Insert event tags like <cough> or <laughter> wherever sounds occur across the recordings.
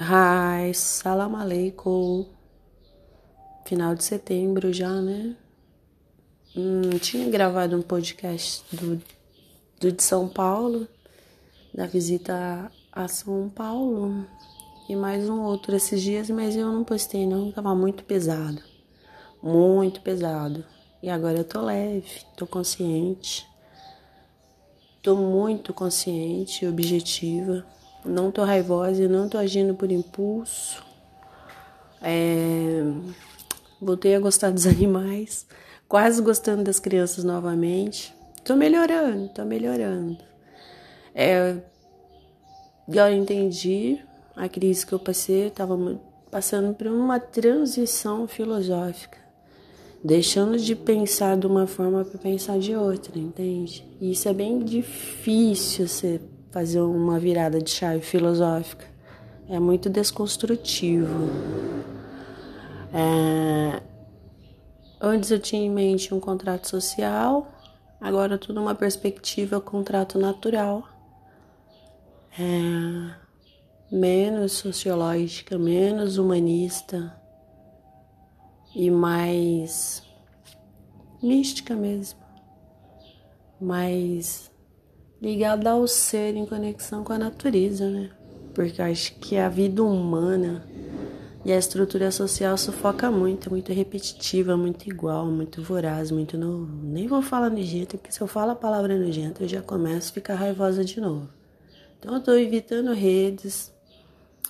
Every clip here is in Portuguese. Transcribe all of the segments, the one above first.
Hi, salam aleikum. Final de setembro já, né? Hum, tinha gravado um podcast do, do de São Paulo, da visita a São Paulo, e mais um outro esses dias, mas eu não postei não, tava muito pesado. Muito pesado. E agora eu tô leve, tô consciente. Tô muito consciente e objetiva não tô raivosa, não tô agindo por impulso. É... Voltei a gostar dos <laughs> animais, quase gostando das crianças novamente. Tô melhorando, tô melhorando. É... Eu entendi a crise que eu passei, eu tava passando por uma transição filosófica, deixando de pensar de uma forma para pensar de outra, entende? E isso é bem difícil ser fazer uma virada de chave filosófica. É muito desconstrutivo. É... Antes eu tinha em mente um contrato social, agora tudo uma perspectiva contrato natural. É... Menos sociológica, menos humanista e mais mística mesmo. Mais ligada ao ser em conexão com a natureza, né? Porque acho que a vida humana e a estrutura social sufoca muito, é muito repetitiva, muito igual, muito voraz, muito no... Nem vou falar nojento, porque se eu falo a palavra nojento, eu já começo a ficar raivosa de novo. Então eu tô evitando redes,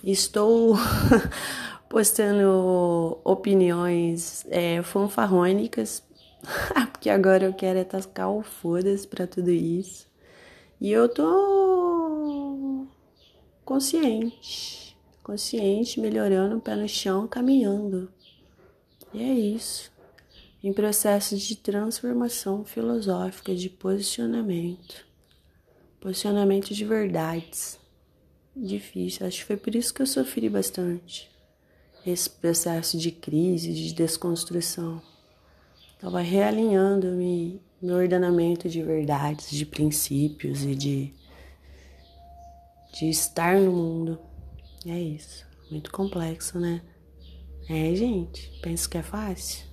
estou <laughs> postando opiniões é, fanfarrônicas, <laughs> porque agora eu quero é tascar o foda-se pra tudo isso. E eu tô consciente, consciente, melhorando, pé no chão, caminhando. E é isso. Em processo de transformação filosófica, de posicionamento. Posicionamento de verdades. Difícil. Acho que foi por isso que eu sofri bastante. Esse processo de crise, de desconstrução. Estava realinhando-me meu ordenamento de verdades, de princípios e de, de estar no mundo. É isso. Muito complexo, né? É, gente. Penso que é fácil?